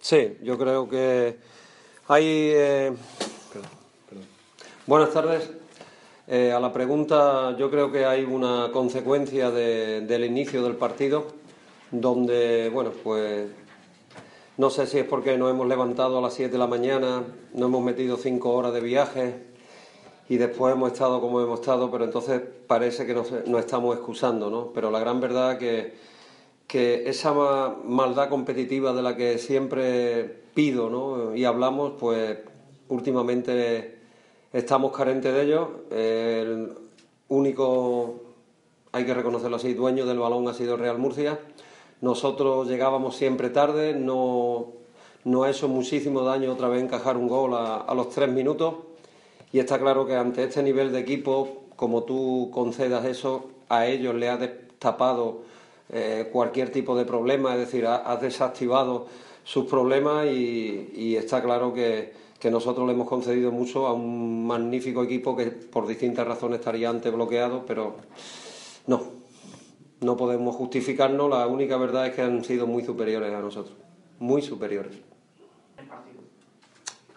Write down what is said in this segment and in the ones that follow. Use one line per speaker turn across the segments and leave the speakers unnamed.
Sí, yo creo que hay. Eh, perdón, perdón. Buenas tardes. Eh, a la pregunta, yo creo que hay una consecuencia de, del inicio del partido, donde, bueno, pues no sé si es porque nos hemos levantado a las 7 de la mañana, nos hemos metido 5 horas de viaje y después hemos estado como hemos estado, pero entonces parece que nos, nos estamos excusando, ¿no? Pero la gran verdad que que esa maldad competitiva de la que siempre pido ¿no? y hablamos, pues últimamente estamos carentes de ello. El único, hay que reconocerlo así, dueño del balón ha sido Real Murcia. Nosotros llegábamos siempre tarde, no, no ha hecho muchísimo daño otra vez encajar un gol a, a los tres minutos. Y está claro que ante este nivel de equipo, como tú concedas eso, a ellos le ha destapado eh, cualquier tipo de problema, es decir, has desactivado sus problemas y, está claro que, nosotros le hemos concedido mucho a un magnífico equipo que por distintas razones estaría antes bloqueado, pero no, no podemos justificarnos, la única verdad es que han sido muy superiores a nosotros, muy superiores.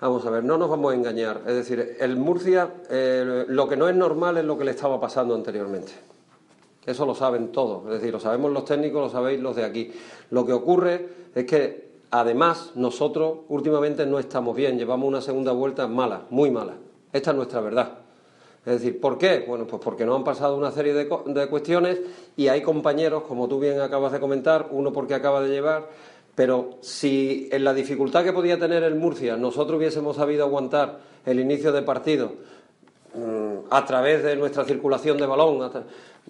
Vamos a ver, no nos vamos a engañar. Es decir, el Murcia, eh, lo que no es normal es lo que le estaba pasando anteriormente. Eso lo saben todos, es decir, lo sabemos los técnicos, lo sabéis los de aquí. Lo que ocurre es que además nosotros últimamente no estamos bien, llevamos una segunda vuelta mala, muy mala. Esta es nuestra verdad. Es decir, ¿por qué? Bueno, pues porque nos han pasado una serie de, de cuestiones y hay compañeros, como tú bien acabas de comentar, uno porque acaba de llevar, pero si en la dificultad que podía tener el Murcia nosotros hubiésemos sabido aguantar el inicio de partido a través de nuestra circulación de balón,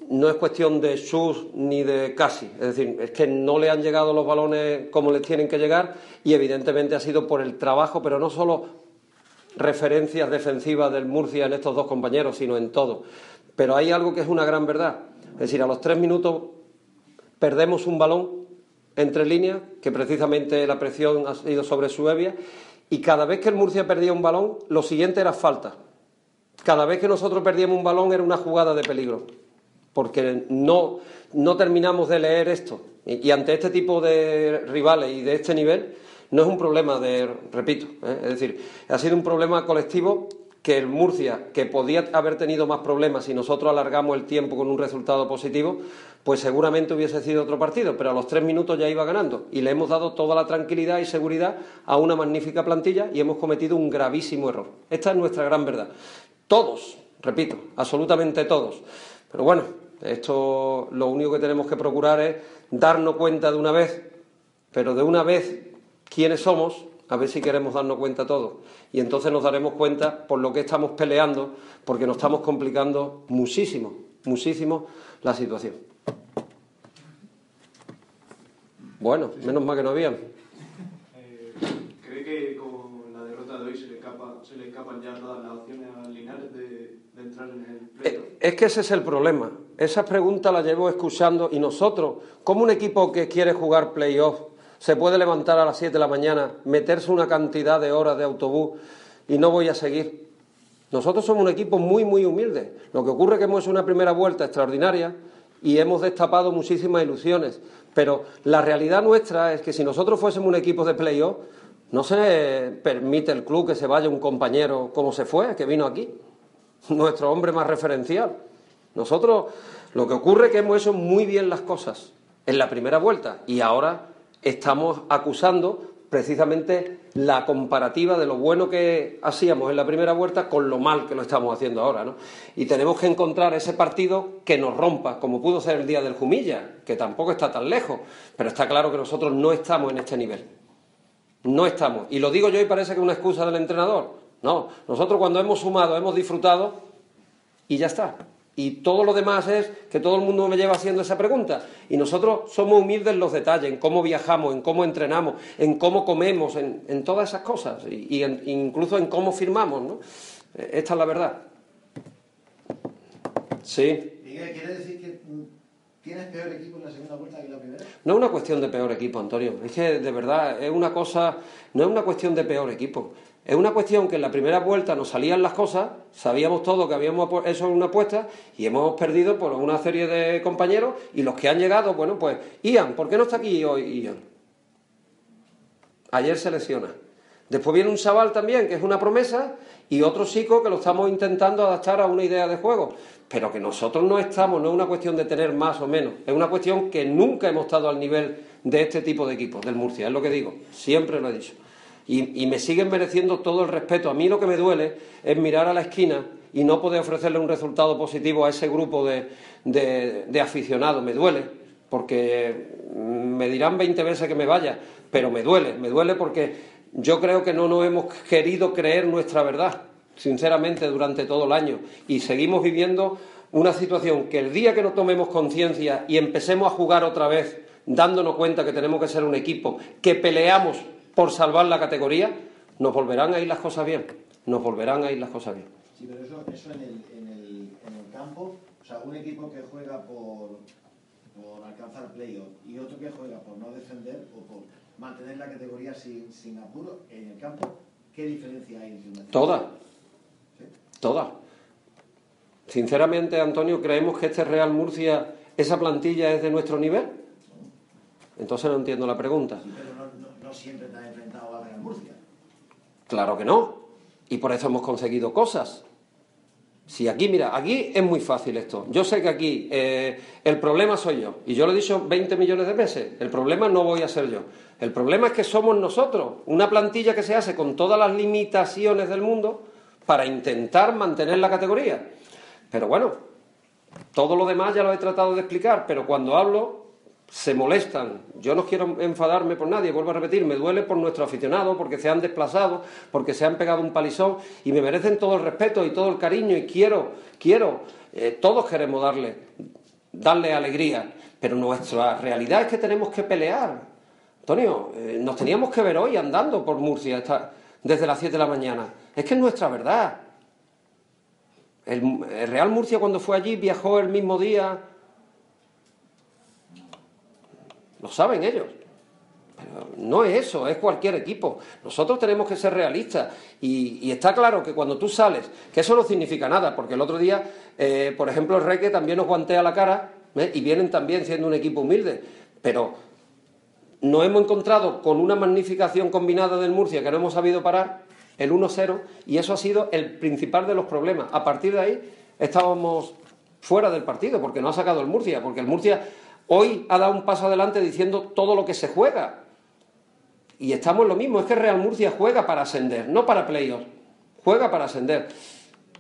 no es cuestión de sus ni de casi, es decir, es que no le han llegado los balones como les tienen que llegar y evidentemente ha sido por el trabajo, pero no solo referencias defensivas del Murcia en estos dos compañeros, sino en todo. Pero hay algo que es una gran verdad, es decir, a los tres minutos perdemos un balón entre líneas, que precisamente la presión ha sido sobre Suevia, y cada vez que el Murcia perdía un balón, lo siguiente era falta. Cada vez que nosotros perdíamos un balón era una jugada de peligro porque no, no terminamos de leer esto. Y, ante este tipo de rivales y de este nivel, no es un problema de, repito, ¿eh? es decir, ha sido un problema colectivo que el Murcia, que podía haber tenido más problemas si nosotros alargamos el tiempo con un resultado positivo, pues seguramente hubiese sido otro partido, pero a los tres minutos ya iba ganando y le hemos dado toda la tranquilidad y seguridad a una magnífica plantilla y hemos cometido un gravísimo error. Esta es nuestra gran verdad. Todos, repito, absolutamente todos. Pero bueno, esto lo único que tenemos que procurar es darnos cuenta de una vez, pero de una vez quiénes somos, a ver si queremos darnos cuenta todos. Y entonces nos daremos cuenta por lo que estamos peleando, porque nos estamos complicando muchísimo, muchísimo la situación. Bueno, menos mal que no habían.
Eh, ¿Cree que con la derrota de hoy se le, se le escapan ya todas las opciones a
eh, es que ese es el problema. Esa pregunta la llevo escuchando y nosotros, como un equipo que quiere jugar playoff, se puede levantar a las 7 de la mañana, meterse una cantidad de horas de autobús y no voy a seguir. Nosotros somos un equipo muy, muy humilde. Lo que ocurre es que hemos hecho una primera vuelta extraordinaria y hemos destapado muchísimas ilusiones. Pero la realidad nuestra es que si nosotros fuésemos un equipo de playoff, no se permite el club que se vaya un compañero como se fue, que vino aquí nuestro hombre más referencial. Nosotros lo que ocurre es que hemos hecho muy bien las cosas en la primera vuelta y ahora estamos acusando precisamente la comparativa de lo bueno que hacíamos en la primera vuelta con lo mal que lo estamos haciendo ahora. ¿no? Y tenemos que encontrar ese partido que nos rompa, como pudo ser el día del Jumilla, que tampoco está tan lejos, pero está claro que nosotros no estamos en este nivel. No estamos. Y lo digo yo y parece que es una excusa del entrenador. No, nosotros cuando hemos sumado, hemos disfrutado y ya está. Y todo lo demás es que todo el mundo me lleva haciendo esa pregunta. Y nosotros somos humildes en los detalles, en cómo viajamos, en cómo entrenamos, en cómo comemos, en, todas esas cosas. Y, incluso en cómo firmamos, ¿no? Esta es la verdad. Sí.
Miguel, ¿quiere decir que tienes peor equipo en la segunda vuelta que la primera?
No es una cuestión de peor equipo, Antonio. Es que de verdad es una cosa, no es una cuestión de peor equipo. Es una cuestión que en la primera vuelta nos salían las cosas, sabíamos todo que habíamos en una apuesta y hemos perdido por una serie de compañeros y los que han llegado, bueno, pues Ian, ¿por qué no está aquí hoy Ian? Ayer se lesiona. Después viene un chaval también, que es una promesa, y otro chico que lo estamos intentando adaptar a una idea de juego. Pero que nosotros no estamos, no es una cuestión de tener más o menos, es una cuestión que nunca hemos estado al nivel de este tipo de equipos, del Murcia, es lo que digo, siempre lo he dicho. Y, me siguen mereciendo todo el respeto. A mí lo que me duele es mirar a la esquina y no poder ofrecerle un resultado positivo a ese grupo de, de aficionados. Me duele, porque me dirán 20 veces que me vaya, pero me duele, me duele porque yo creo que no nos hemos querido creer nuestra verdad, sinceramente, durante todo el año. Y seguimos viviendo una situación que el día que nos tomemos conciencia y empecemos a jugar otra vez, dándonos cuenta que tenemos que ser un equipo, que peleamos por salvar la categoría, nos volverán a ir las cosas bien. Nos volverán a ir las cosas bien.
Sí, pero eso, eso en, el, en, el, en el campo, o sea, un equipo que juega por, por alcanzar playoff y otro que juega por no defender o por mantener la categoría sin, sin apuro en el campo, ¿qué diferencia hay entre una
Toda. Toda. Sinceramente, Antonio, ¿creemos que este Real Murcia, esa plantilla es de nuestro nivel? Entonces no entiendo la pregunta.
Sí, pero no, no, siempre te has enfrentado a Real Murcia.
Claro que no. Y por eso hemos conseguido cosas. Si aquí, mira, aquí es muy fácil esto. Yo sé que aquí eh, el problema soy yo. Y yo lo he dicho 20 millones de veces. El problema no voy a ser yo. El problema es que somos nosotros. Una plantilla que se hace con todas las limitaciones del mundo para intentar mantener la categoría. Pero bueno, todo lo demás ya lo he tratado de explicar. Pero cuando hablo se molestan. Yo no quiero enfadarme por nadie, vuelvo a repetir, me duele por nuestros aficionados, porque se han desplazado, porque se han pegado un palizón y me merecen todo el respeto y todo el cariño y quiero, quiero, eh, todos queremos darle, darle alegría, pero nuestra realidad es que tenemos que pelear. Antonio, eh, nos teníamos que ver hoy andando por Murcia desde las 7 de la mañana. Es que es nuestra verdad. el Real Murcia cuando fue allí viajó el mismo día Lo saben ellos. Pero no es eso, es cualquier equipo. Nosotros tenemos que ser realistas. Y, está claro que cuando tú sales, que eso no significa nada, porque el otro día, eh, por ejemplo, el Reque también nos guantea la cara ¿eh? y vienen también siendo un equipo humilde. Pero nos hemos encontrado con una magnificación combinada del Murcia que no hemos sabido parar, el 1-0, y eso ha sido el principal de los problemas. A partir de ahí estábamos fuera del partido, porque no ha sacado el Murcia, porque el Murcia Hoy ha dado un paso adelante diciendo todo lo que se juega. Y estamos en lo mismo, es que Real Murcia juega para ascender, no para playoffs, juega para ascender.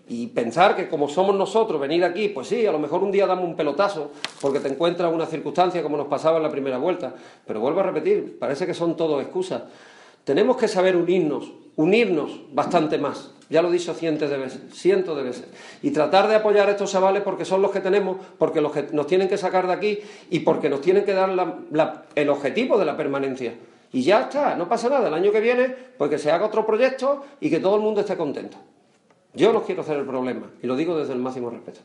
Y pensar que como somos nosotros, venir aquí, pues sí, a lo mejor un día damos un pelotazo porque te encuentras una circunstancia como nos pasaba en la primera vuelta. Pero vuelvo a repetir, parece que son todo excusas. Tenemos que saber unirnos, unirnos bastante más. Ya lo he dicho cientos de veces, cientos de veces. Y tratar de apoyar a estos chavales porque son los que tenemos, porque los que nos tienen que sacar de aquí y porque nos tienen que dar el objetivo de la permanencia. Y ya está, no pasa nada. El año que viene, pues que se haga otro proyecto y que todo el mundo esté contento. Yo no quiero hacer el problema y lo digo desde el máximo respeto.